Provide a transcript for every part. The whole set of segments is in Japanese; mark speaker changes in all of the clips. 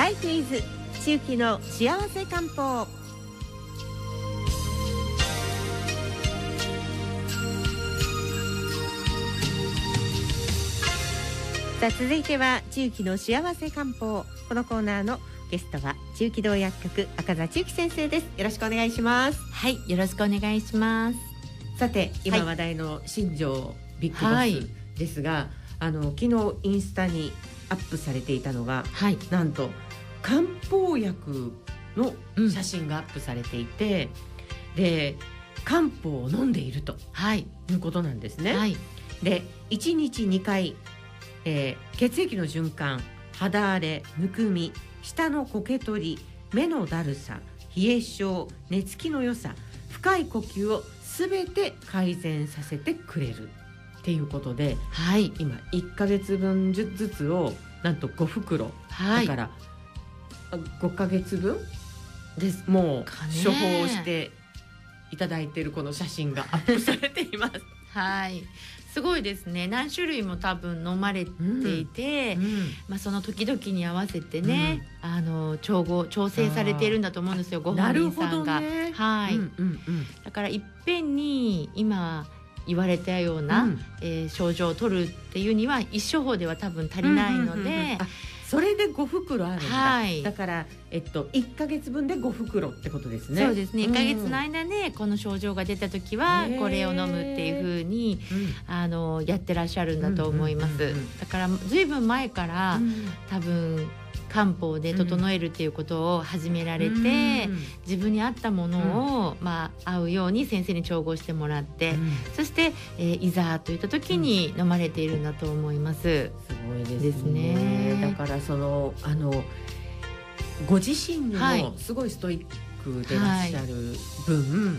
Speaker 1: ライフイズ中期の幸せ漢方。さあ続いては中期の幸せ漢方。このコーナーのゲストは中期堂薬局赤座中期先生です。よろしくお願いします。
Speaker 2: はいよろしくお願いします。
Speaker 1: さて今話題の新庄ビッグボスですが、はい、あの昨日インスタにアップされていたのが、はい、なんと漢方薬の写真がアップされていて、うん、で漢方を飲んでいると、はい、いうことなんですね。はい、で1日2回えー、血液の循環肌荒れむくみ舌のこけ取り目のだるさ冷え性寝つきの良さ深い呼吸をすべて改善させてくれるっていうことで、はい、今1か月分ずつをなんと5袋、はい、だから5か月分？です。もう処方していただいているこの写真がアップ されています。
Speaker 2: はい。すごいですね。何種類も多分飲まれていて、うん。うん、まあ、その時々に合わせてね、うん、あの調合調整されているんだと思うんですよ。ご本人さんが。ね、はい、うんうんうん、だからいっぺんに今言われたような、うん、えー、症状を取るっていうには一処方では多分足りないので。うんうんうんうん
Speaker 1: それで5袋あるんだ、はい、だからえっと1か月分で5袋ってことですね。
Speaker 2: そうですね。1か月の間でこの症状が出た時はこれを飲むっていうふうに、うん、あのやってらっしゃるんだと思います、だからずいぶん前から、うん、多分漢方で整えるっていうことを始められて、うん、自分に合ったものを、うん、まあ、合うように先生に調合してもらって、うん、そして、えー、いざといった時に飲まれているんだと思います。す
Speaker 1: ごいですね。だからそのあのご自身もすごいストイックでいらっしゃる分、は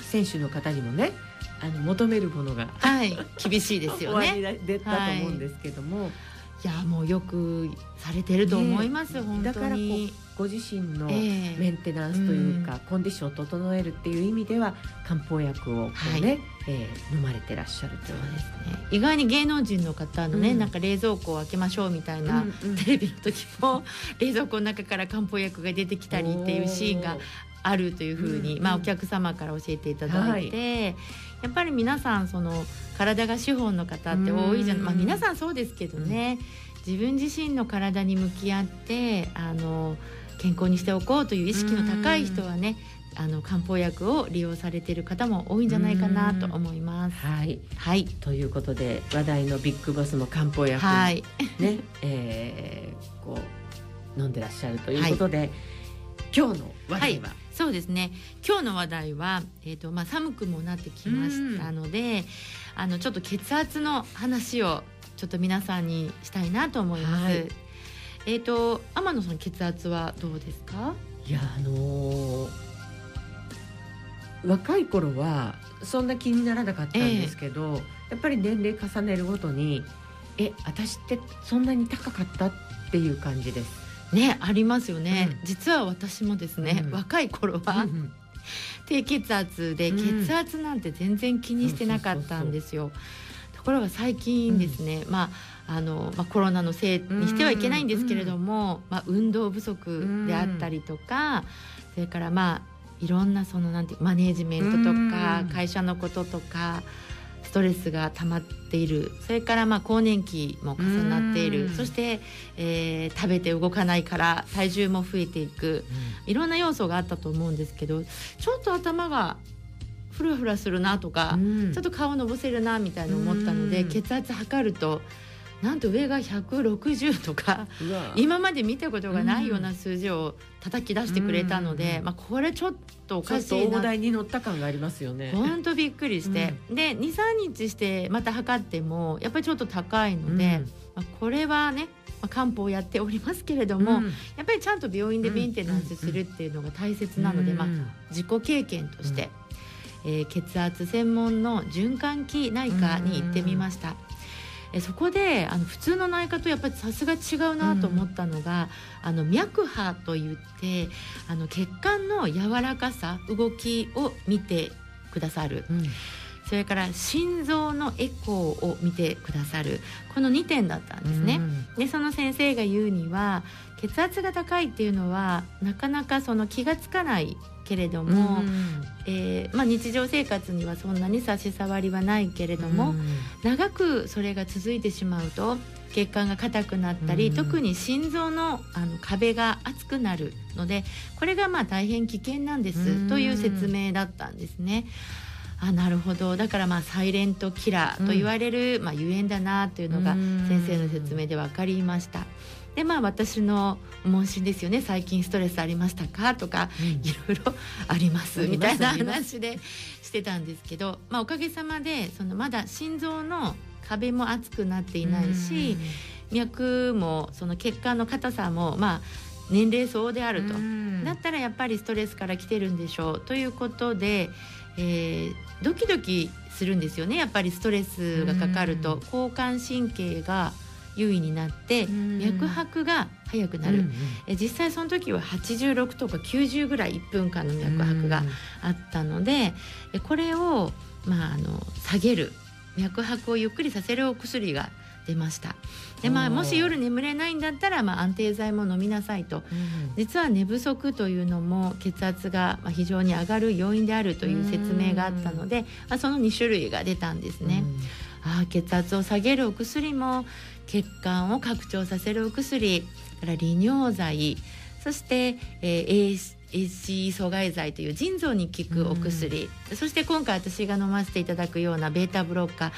Speaker 1: い、選手の方にもねあの求めるものが、
Speaker 2: はい、厳しいですよ
Speaker 1: ね。出たと思うんですけども。はい
Speaker 2: いやもうよくされてると思います、ね、本当に。だから
Speaker 1: ご自身のメンテナンスというか、えーうん、コンディションを整えるっていう意味では漢方薬をね、はい、えー、飲まれてらっしゃるというです
Speaker 2: ね。意外に芸能人の方のね、うん、なんか冷蔵庫を開けましょうみたいな、うんうん、テレビの時も 冷蔵庫の中から漢方薬が出てきたりっていうシーンがあるというふうに、まあ、お客様から教えていただいて、はい、やっぱり皆さんその体が資本の方って多いじゃん、まあ、皆さんそうですけどね、自分自身の体に向き合ってあの健康にしておこうという意識の高い人はねあの漢方薬を利用されている方も多いんじゃないかなと思います。
Speaker 1: はい、はい、ということで話題のビッグボスも漢方薬はい。ね、えー、こう飲んでらっしゃるということで、はい、今日の話題は、はい
Speaker 2: そうですね今日の話題は、えーとまあ、寒くもなってきましたので、あのちょっと血圧の話をちょっと皆さんにしたいなと思います。はい、えっ、ー、と天野さん血圧はどうですか？
Speaker 1: いやあのー、若い頃はそんな気にならなかったんですけど、えー、やっぱり年齢重ねるごとにえ私ってそんなに高かったっていう感じです。
Speaker 2: ねありますよね、うん、実は私もですね、うん、若い頃は、うん、低血圧で血圧なんて全然気にしてなかったんですよ。ところが最近ですね、まああのまあ、コロナのせいにしてはいけないんですけれども、まあ、運動不足であったりとか、それからまあいろんなそのなんてマネージメントとか、会社のこととかストレスが溜まっている。それからまあ更年期も重なっている。そして、えー、食べて動かないから体重も増えていく、いろんな要素があったと思うんですけどちょっと頭がフラフラするなとか、ちょっと顔のぼせるなみたいな思ったので、血圧測ると。なんと上が160とか今まで見たことがないような数字を叩き出してくれたので、まあ、これちょっとおかしい
Speaker 1: な。大台に乗った感がありますよね。
Speaker 2: 本当びっくりして、うん、で23日してまた測ってもやっぱりちょっと高いので、うん、まあ、これはねまあ、漢方をやっておりますけれども、うん、やっぱりちゃんと病院でメンテナンスするっていうのが大切なので、まあ、自己経験として、うん、えー、血圧専門の循環器内科に行ってみました。えそこであの普通の内科とやっぱりさすが違うなと思ったのが、うん、あの脈波といってあの血管の柔らかさ動きを見てくださる。うんそれから心臓のエコーを見てくださるこの2点だったんですね。でその先生が言うには血圧が高いっていうのはなかなかその気が付かないけれども、えー、まあ、日常生活にはそんなに差し障りはないけれども、長くそれが続いてしまうと血管が硬くなったり、特に心臓のあの壁が厚くなるのでこれがまあ大変危険なんですという説明だったんですね。あなるほど。だからまあサイレントキラーと言われる、うん、まあ、ゆえんだなというのが先生の説明で分かりました。でまあ私の問診ですよね。最近ストレスありましたか？とか、うん、いろいろ あります。みたいな話でしてたんですけど、まあ、おかげさまでそのまだ心臓の壁も厚くなっていないし、脈もその血管の硬さもまあ年齢相応であると、だったらやっぱりストレスから来てるんでしょう。ということで、えー、ドキドキするんですよね。やっぱりストレスがかかると。交感神経が優位になって脈拍が速くなる、え実際その時は86とか90ぐらい1分間の脈拍があったのでこれを、まあ、あの下げる。脈拍をゆっくりさせるお薬が出ました。で、まあ、もし夜眠れないんだったら、まあ、安定剤も飲みなさいと、うん、実は寝不足というのも血圧が非常に上がる要因であるという説明があったので、まあ、その2種類が出たんですね。あ血圧を下げるお薬も血管を拡張させるお薬から利尿剤そして、えー、AC 阻害剤という腎臓に効くお薬、うん、そして今回私が飲ませていただくようなベータブロッカー、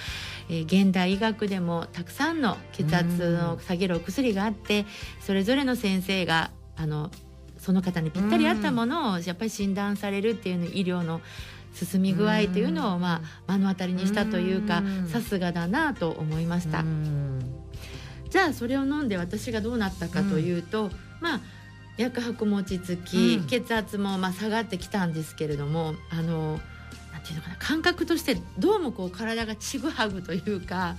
Speaker 2: えー、現代医学でもたくさんの血圧を下げるお薬があって、うん、それぞれの先生があのその方にぴったり合ったものをやっぱり診断されるっていうの医療の進み具合というのを、まあ、目の当たりにしたというかさすがだなと思いました。じゃあそれを飲んで私がどうなったかというと、まあ脈拍も落ち着き、うん、血圧もまあ下がってきたんですけれどもあのなんていうのかな感覚としてどうもこう体がちぐはぐというか、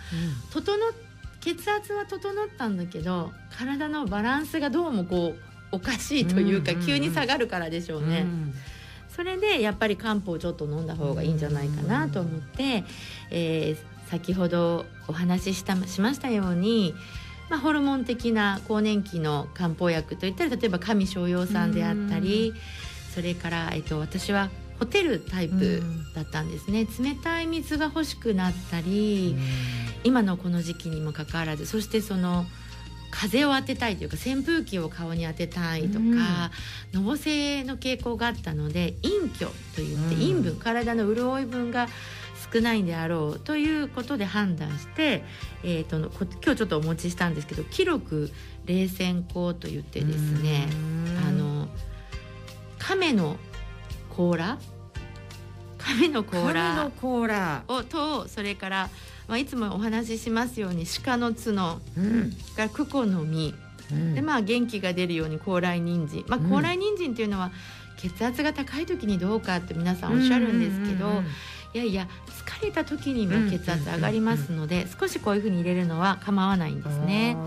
Speaker 2: うん、整血圧は整ったんだけど体のバランスがどうもこうおかしいというか、急に下がるからでしょうね。うん。それでやっぱり漢方をちょっと飲んだ方がいいんじゃないかなと思って、えー、先ほどお話ししたしましたようにまあ、ホルモン的な更年期の漢方薬といったら例えば上昇陽酸であったりそれから、えっと、私はホテルタイプだったんですね。冷たい水が欲しくなったり今のこの時期にもかかわらずそしてその風を当てたいというか扇風機を顔に当てたいとか、のぼせの傾向があったので陰虚といって陰分体の潤い分が少ないんであろうということで判断して、えーと、今日ちょっとお持ちしたんですけど記録冷戦香といってですねあの亀の甲羅？亀の甲羅。甲羅。をとそれから、まあ、いつもお話ししますように鹿の角、うん、からクコの実、うん、でまあ元気が出るように高麗人参。まあ高麗人参っていうのは血圧が高い時にどうかって皆さんおっしゃるんですけど、うんうんうんうんいやいや疲れた時にも血圧上がりますので、少しこういうふうに入れるのは構わないんですね。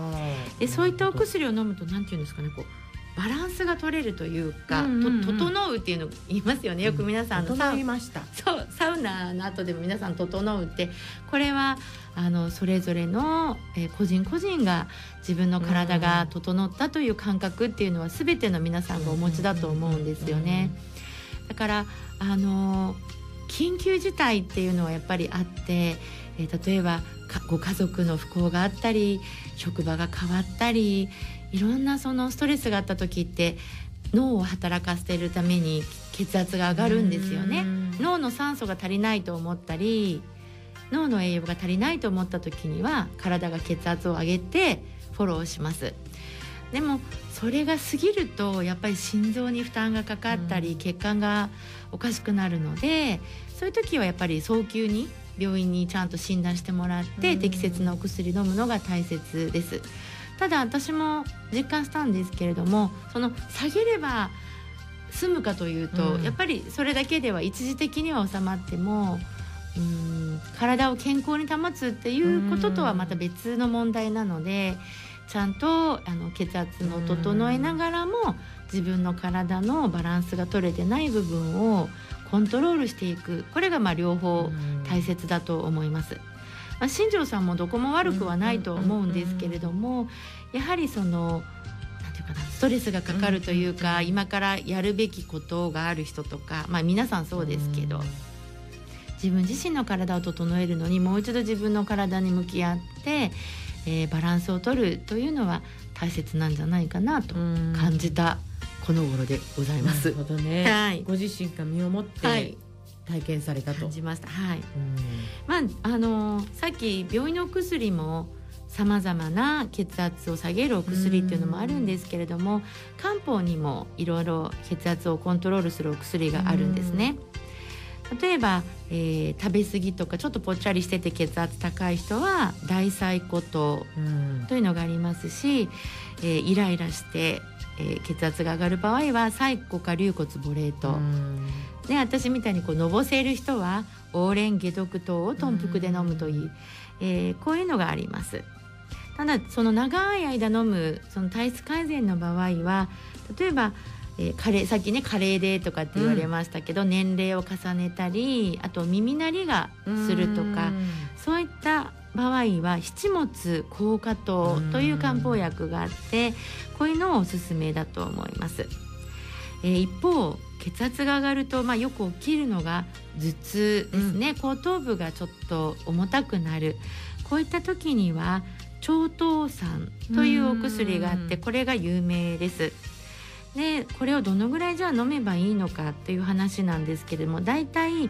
Speaker 2: でそういったお薬を飲むと何て言うんですかねこうバランスが取れるというか、と整うっていうの言いますよね。よく皆さん、
Speaker 1: うん、整いました。
Speaker 2: そうサウナの後でも皆さん整うってこれはあのそれぞれの、えー、個人個人が自分の体が整ったという感覚っていうのは全ての皆さんがお持ちだと思うんですよね。だからあのー緊急事態っていうのはやっぱりあって、えー、例えばご家族の不幸があったり職場が変わったりいろんなそのストレスがあった時って脳を働かせているために血圧が上がるんですよね。脳の酸素が足りないと思ったり脳の栄養が足りないと思った時には体が血圧を上げてフォローしますでもそれが過ぎるとやっぱり心臓に負担がかかったり、血管がおかしくなるのでそういう時はやっぱり早急に病院にちゃんと診断してもらって、適切なお薬飲むのが大切です。ただ私も実感したんですけれどもその下げれば済むかというと、うん、やっぱりそれだけでは一時的には収まってもうん体を健康に保つっていうこととはまた別の問題なので。ちゃんとあの血圧の整えながらも自分の体のバランスが取れてない部分をコントロールしていく。これがまあ両方大切だと思います。まあ、新庄さんもどこも悪くはないと思うんですけれどもやはりそのなんていうかなストレスがかかるというか、今からやるべきことがある人とか、まあ、皆さんそうですけど。自分自身の体を整えるのにもう一度自分の体に向き合って、えー、バランスを取るというのは大切なんじゃないかなと感じたこの頃でございます。
Speaker 1: なるほどね、はい、ご自身が身をもって体験されたと、
Speaker 2: 感じました。はい。まああのー、さっき病院の薬もさまざまな血圧を下げるお薬っていうのもあるんですけれども漢方にもいろいろ血圧をコントロールするお薬があるんですね。例えば、えー、食べ過ぎとかちょっとぽっちゃりしてて血圧高い人は大細骨糖というのがありますし、えー、イライラして、えー、血圧が上がる場合は細骨か龍骨ボレート。で私みたいにこうのぼせる人はオーレン解毒糖を豚腹で飲むといい、えー、こういうのがあります。ただその長い間飲むその体質改善の場合は例えばえー、加齢さっきね加齢でとかって言われましたけど、うん、年齢を重ねたりあと耳鳴りがするとかそういった場合は七物硬化糖という漢方薬があってこういうのをおすすめだと思います。えー、一方血圧が上がると、まあ、よく起きるのが頭痛ですね、うん、後頭部がちょっと重たくなる。こういった時には超糖酸というお薬があってこれが有名です。でこれをどのぐらいじゃあ飲めばいいのかっていう話なんですけれども大体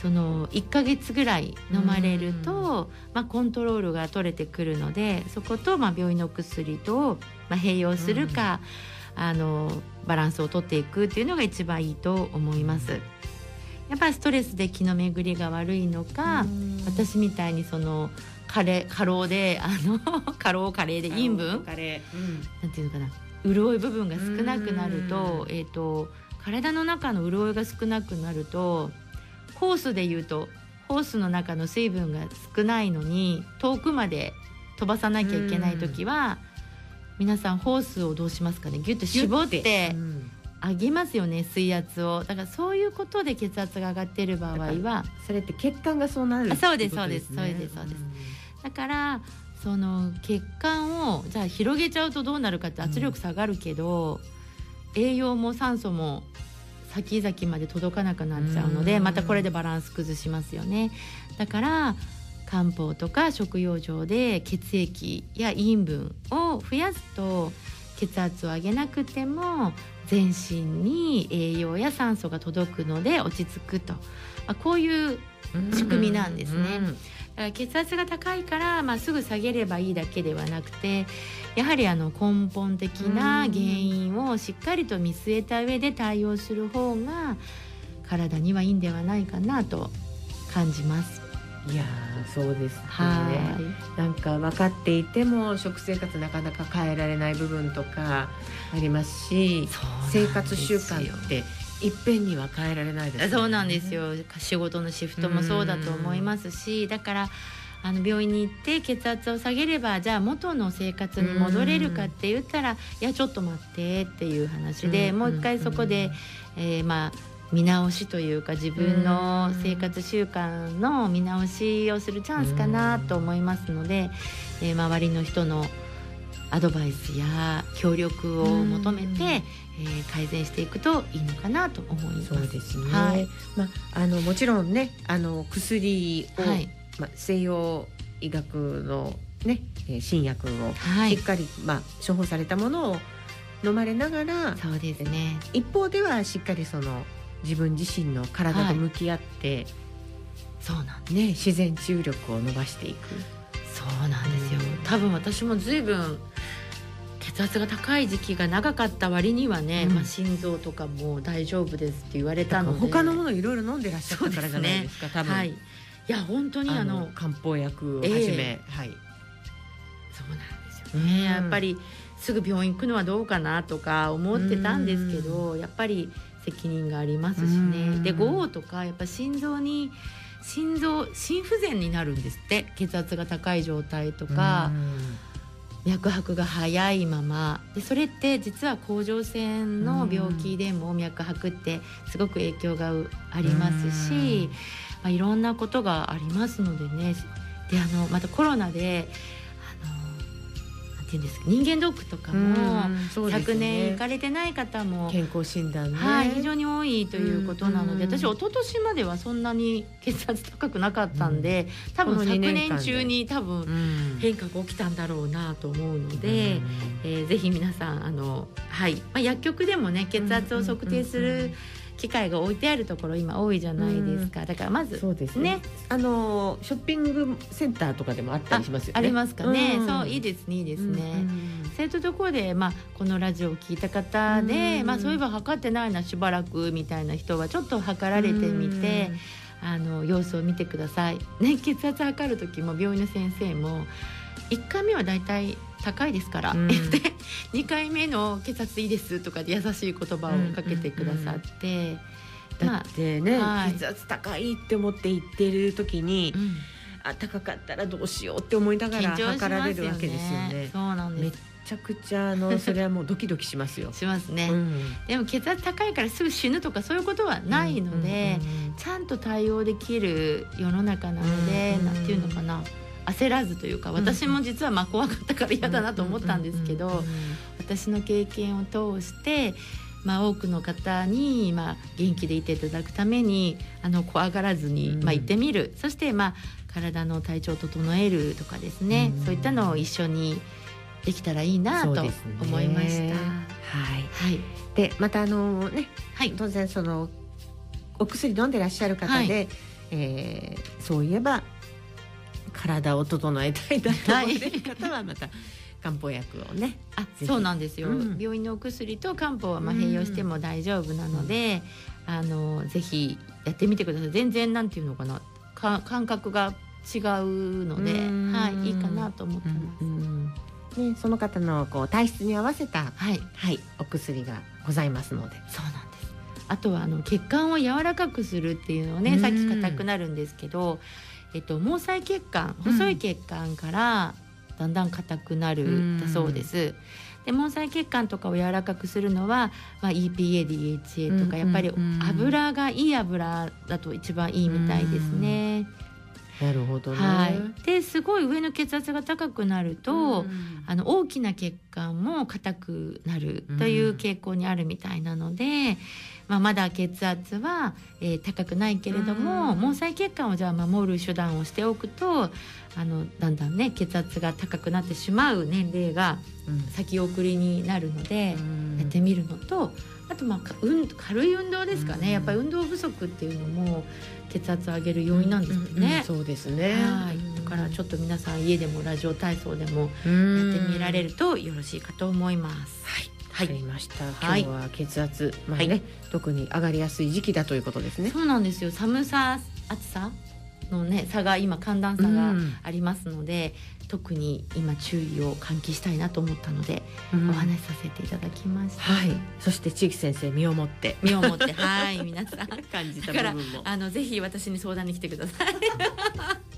Speaker 2: その1ヶ月ぐらい飲まれると、まあ、コントロールが取れてくるのでそことまあ病院の薬とまあ併用するか、あのバランスをとっていくっていうのが一番いいと思います。やっぱりストレスで気の巡りが悪いのか、私みたいにその過労であの 過労加齢で陰分、うん、なんていうのかな潤い部分が少なくなると,、えーと、体の中の潤いが少なくなるとホースでいうとホースの中の水分が少ないのに遠くまで飛ばさなきゃいけない時は皆さんホースをどうしますかね？ギュッと絞って上げますよね水圧を。だからそういうことで血圧が上がってる場合は
Speaker 1: それって血管がそうなる、
Speaker 2: ね、そうですそうですそうですそうです。だからその血管をじゃあ広げちゃうとどうなるかって圧力下がるけど、うん、栄養も酸素も先々まで届かなくなっちゃうのでまたこれでバランス崩しますよね。だから漢方とか食用上で血液や陰分を増やすと血圧を上げなくても全身に栄養や酸素が届くので落ち着くと、まあ、こういう仕組みなんですね。うんうん血圧が高いから、まあ、すぐ下げればいいだけではなくてやはりあの根本的な原因をしっかりと見据えた上で対応する方が体にはいいんではないかなと感じます。
Speaker 1: いやそうですね。なんか分かっていても食生活なかなか変えられない部分とかありますし生活習慣っていっぺんには変えられないです、ね、
Speaker 2: そうなんですよ。仕事のシフトもそうだと思いますしだからあの病院に行って血圧を下げればじゃあ元の生活に戻れるかって言ったらいやちょっと待ってっていう話でもう一回そこで、えー、まあ見直しというか自分の生活習慣の見直しをするチャンスかなと思いますので、えー、周りの人のアドバイスや協力を求めて、えー、改善していくといいのかなと思います。
Speaker 1: そうですね。はい、まああのもちろんねあの薬を、はい、まあ西洋医学のね新薬をしっかり、はい、まあ処方されたものを飲まれながら、
Speaker 2: そうですね。
Speaker 1: 一方ではしっかりその自分自身の体と向き合って、
Speaker 2: そうなん
Speaker 1: ね自然治癒力を伸ばしていく。
Speaker 2: そうなんですよ。多分私も随分血圧が高い時期が長かった割にはね、うん、まあ、心臓とかも大丈夫ですって言われたので。
Speaker 1: 他のものいろいろ飲んでらっしゃったからじゃないですか、ね、多分、はい、い
Speaker 2: や本当にあの
Speaker 1: 漢方薬をはじめ、えー、はい。
Speaker 2: そうなんですよね、うん、やっぱりすぐ病院行くのはどうかなとか思ってたんですけど、うん、やっぱり責任がありますしね、で5とかやっぱ心臓に心臓心不全になるんですって。血圧が高い状態とか。脈拍が速いまま。でそれって実は甲状腺の病気でも脈拍ってすごく影響がありますし、まあ、いろんなことがありますのでね。であのまたコロナでていうんですか人間ドックとかも、昨年行かれてない方も
Speaker 1: 健康診断、ね、
Speaker 2: はい、非常に多いということなので、私一昨年まではそんなに血圧高くなかったんで、多分昨年中に多分変化が起きたんだろうなと思うので、えー、ぜひ皆さんあのはい、まあ、薬局でもね血圧を測定する、機械が置いてあるところ今多いじゃないですか、だからまず
Speaker 1: そうですね。あのショッピングセンターとかでもあったりしますよね。
Speaker 2: ありますかね、そういいですねいいですね、そういうところで、まあ、このラジオを聞いた方で、まあ、そういえば測ってないなしばらくみたいな人はちょっと測られてみて、あの様子を見てください、ね、血圧測る時も病院の先生も1回目はだいたい高いですから、うん、で2回目の血圧いいですとかで優しい言葉をかけてくださって。
Speaker 1: だってね、はい、血圧高いって思って言ってる時に、うん、あ高かったらどうしようって思いながら測られるわけですよね。
Speaker 2: そうなんです。
Speaker 1: めちゃくちゃあの それはもうドキドキしますよ。
Speaker 2: しますね、うん、でも血圧高いからすぐ死ぬとかそういうことはないので、ちゃんと対応できる世の中なので、うん、なんていうのかな。焦らずというか私も実はまあ怖かったから嫌だなと思ったんですけど私の経験を通してまあ、多くの方に、まあ、元気でいていただくためにあの怖がらずに、まあ、行ってみる、そして、まあ、体の体調を整えるとかですね、そういったのを一緒にできたらいいなと思いました。ね、
Speaker 1: はい、はい、でまたあのね、はい、当然そのお薬飲んでらっしゃる方で、はい、えー、そういえば体を整えたいなと思ってる方はまた。漢方薬をね
Speaker 2: あそうなんですよ、うん、病院のお薬と漢方はまあ併用しても大丈夫なので、うん、あのぜひやってみてください。全然なんていうのかな。か感覚が違うので、はい、いいかなと思ってます。
Speaker 1: ね、その方のこう体質に合わせた、はい、はい、お薬がございますので。
Speaker 2: そうなんです。あとはあの血管を柔らかくするっていうのをね、さっき硬くなるんですけど、えっと、毛細血管細い血管からだんだん硬くなるだそうです。で毛細血管とかを柔らかくするのは、まあ、EPA、DHA とかやっぱり油がいい油だと一番いいみたいですね。
Speaker 1: なるほど、ね、
Speaker 2: はい、ですごい上の血圧が高くなると、あの大きな血管も硬くなるという傾向にあるみたいなので、まあ、まだ血圧は、えー、高くないけれども、毛細血管をじゃあ守る手段をしておくとあのだんだんね血圧が高くなってしまう年齢が先送りになるので、やってみるのとあとまあ、うん、軽い運動ですかね、やっぱり運動不足っていうのも血圧を上げる要因なんですよね、うんうん、
Speaker 1: そうですね。
Speaker 2: はい。だからちょっと皆さん家でもラジオ体操でもやってみられるとよろしいかと思います。
Speaker 1: はい。わかりました。今日は血圧、まあね、はい、特に上がりやすい時期だということですね。
Speaker 2: そうなんですよ。寒さ、暑さのね差が今寒暖差がありますので、うん、特に今注意を喚起したいなと思ったので、うん、お話しさせていただきました。
Speaker 1: はい。そして地域先生身をもって
Speaker 2: 身をもって はい皆さん
Speaker 1: 感じた部分も
Speaker 2: あのぜひ私に相談に来てください。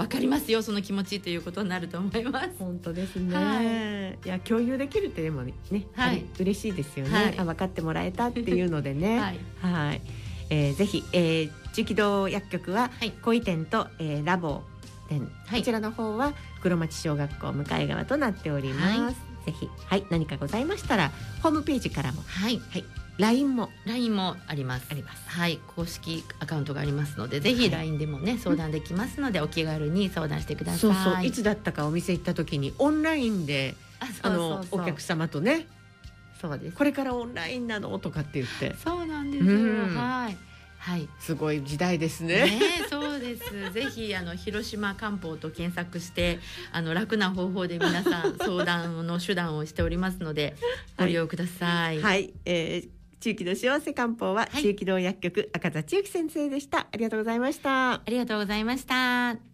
Speaker 2: わかりますよその気持ちということになると思います。
Speaker 1: 本当ですね。はい、いや共有できるってでもね、はい、嬉しいですよね。はい、あ分かってもらえたっていうのでね。はい。はい、えー、ぜひ、えー、地域道薬局は小井店と、えー、ラボ店、はい、こちらの方は黒町小学校向かい側となっております。はい、ぜひはい何かございましたらホームページからもはい、はい、LINE も。
Speaker 2: LINE もあります。
Speaker 1: あります。
Speaker 2: はい。公式アカウントがありますのでぜひ LINE でもね、はい、相談できますのでお気軽に相談してください。
Speaker 1: そうそう。いつだったかお店行った時にオンラインであのお客様とねそうです。これからオンラインなの？とかって言って。
Speaker 2: そうなんですよ、うん、はいはい、
Speaker 1: すごい時代ですね。
Speaker 2: ねそうです。ぜひあの広島漢方と検索してあの楽な方法で皆さん相談の手段をしておりますので ご利用ください。
Speaker 1: はい、はい、えー地域の幸せ漢方は、地域の薬局赤座千幸先生でした。ありがとうございました。
Speaker 2: ありがとうございました